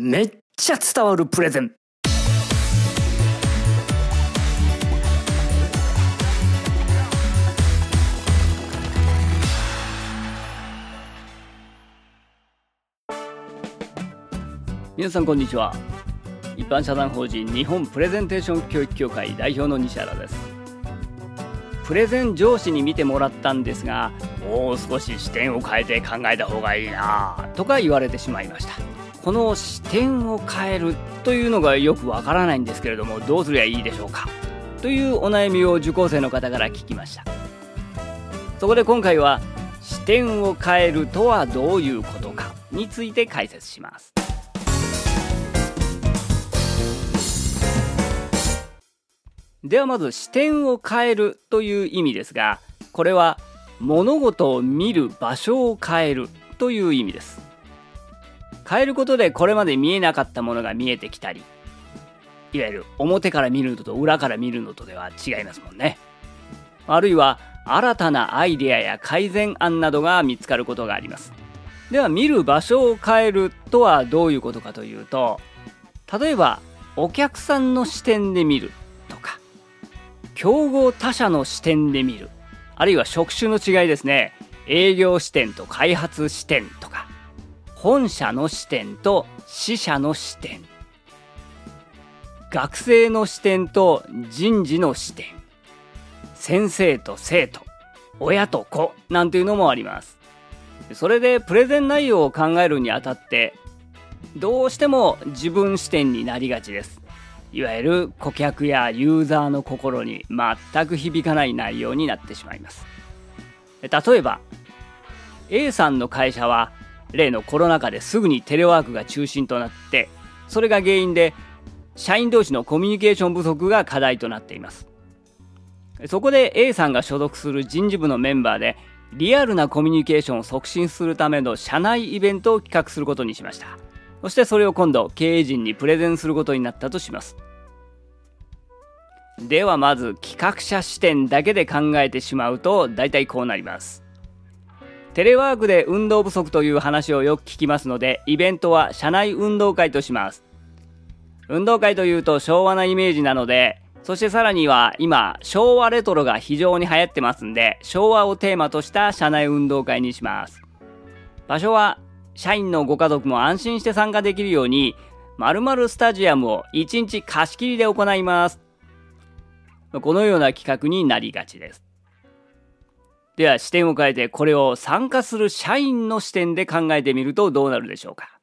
めっちゃ伝わるプレゼン。皆さんこんにちは。一般社団法人日本プレゼンテーション教育協会代表の西原です。プレゼン上司に見てもらったんですがもう少し視点を変えて考えた方がいいなとか言われてしまいました。この視点を変えるというのがよくわからないんですけれどもどうすりゃいいでしょうか？というお悩みを受講生の方から聞きました。そこで今回は視点を変えるとはどういうことかについて解説します。ではまず視点を変えるという意味ですがこれは物事を見る場所を変えるという意味です。変えることでこれまで見えなかったものが見えてきたりいわゆる表から見るのと裏から見るのとでは違いますもんね。あるいは新たなアイデアや改善案などが見つかることがあります。では見る場所を変えるとはどういうことかというと例えばお客さんの視点で見るとか競合他社の視点で見るあるいは職種の違いですね。営業視点と開発視点本社の視点と支社の視点。学生の視点と人事の視点。先生と生徒。親と子なんていうのもあります。それでプレゼン内容を考えるにあたってどうしても自分視点になりがちです。いわゆる顧客やユーザーの心に全く響かない内容になってしまいます。例えば A さんの会社は例のコロナ禍ですぐにテレワークが中心となってそれが原因で社員同士のコミュニケーション不足が課題となっています。そこで A さんが所属する人事部のメンバーでリアルなコミュニケーションを促進するための社内イベントを企画することにしました。そしてそれを今度経営陣にプレゼンすることになったとします。ではまず企画者視点だけで考えてしまうと大体こうなります。テレワークで運動不足という話をよく聞きますので、イベントは社内運動会とします。運動会というと昭和なイメージなので、そしてさらには今、昭和レトロが非常に流行ってますんで、昭和をテーマとした社内運動会にします。場所は、社員のご家族も安心して参加できるように、〇〇スタジアムを1日貸し切りで行います。このような企画になりがちです。では視点を変えてこれを参加する社員の視点で考えてみるとどうなるでしょうか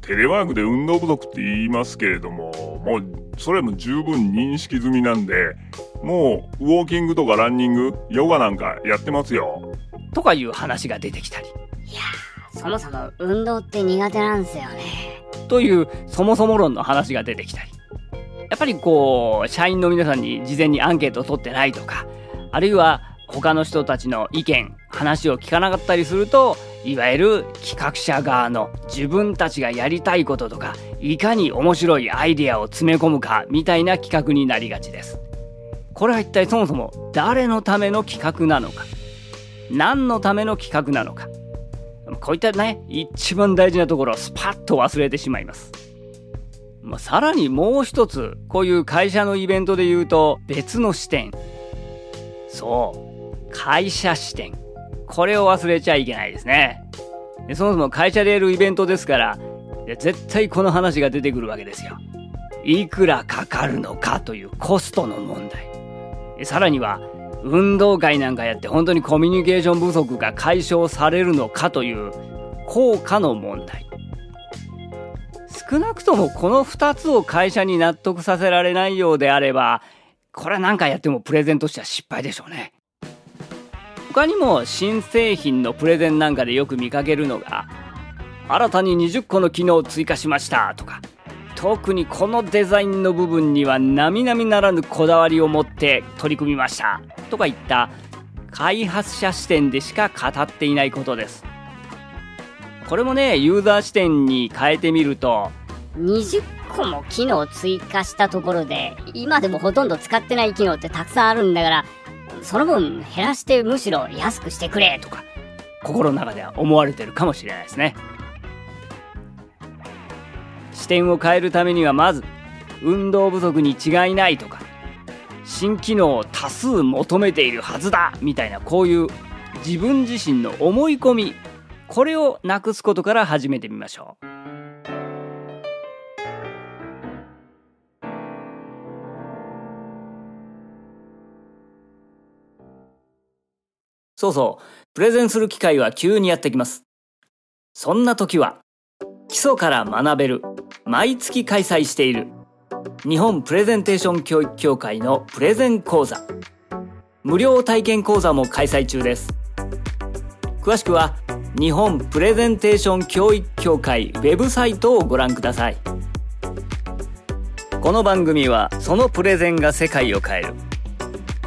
テレワークで運動不足って言いますけれども、もうそれも十分認識済みなんで、もうウォーキングとかランニング、ヨガなんかやってますよ。とかいう話が出てきたり。いやそもそも運動って苦手なんですよね。というそもそも論の話が出てきたり。やっぱりこう、社員の皆さんに事前にアンケートを取ってないとか、あるいは他の人たちの意見、話を聞かなかったりすると、いわゆる企画者側の自分たちがやりたいこととか、いかに面白いアイデアを詰め込むかみたいな企画になりがちです。これは一体そもそも誰のための企画なのか、何のための企画なのか、こういったね、一番大事なところをスパッと忘れてしまいます。まあ、さらにもう一つ、こういう会社のイベントで言うと別の視点。そう、会社視点。これを忘れちゃいけないですね。でそもそも会社でやるイベントですから、絶対この話が出てくるわけですよ。いくらかかるのかというコストの問題。さらには、運動会なんかやって本当にコミュニケーション不足が解消されるのかという効果の問題。少なくともこの2つを会社に納得させられないようであればこれは何かやってもプレゼンとしては失敗でしょうね。他にも新製品のプレゼンなんかでよく見かけるのが新たに20個の機能を追加しましたとか特にこのデザインの部分には並々ならぬこだわりを持って取り組みました。とかいった。開発者視点でしか語っていないことです。これもねユーザー視点に変えてみると。20個も機能追加したところで、今でもほとんど使ってない機能ってたくさんあるんだから、その分減らしてむしろ安くしてくれとか。心の中では思われてるかもしれないですね視点を変えるためにはまず運動不足に違いないとか新機能を多数求めているはずだみたいなこういう自分自身の思い込みこれをなくすことから始めてみましょう。そうそう。プレゼンする機会は急にやってきます。そんな時は基礎から学べる。毎月開催している。日本プレゼンテーション教育協会のプレゼン講座。無料体験講座も開催中です。詳しくは日本プレゼンテーション教育協会ウェブサイトをご覧ください。この番組はそのプレゼンが世界を変える。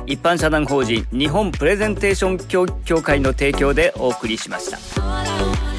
一般社団法人日本プレゼンテーション教育協会の提供でお送りしました。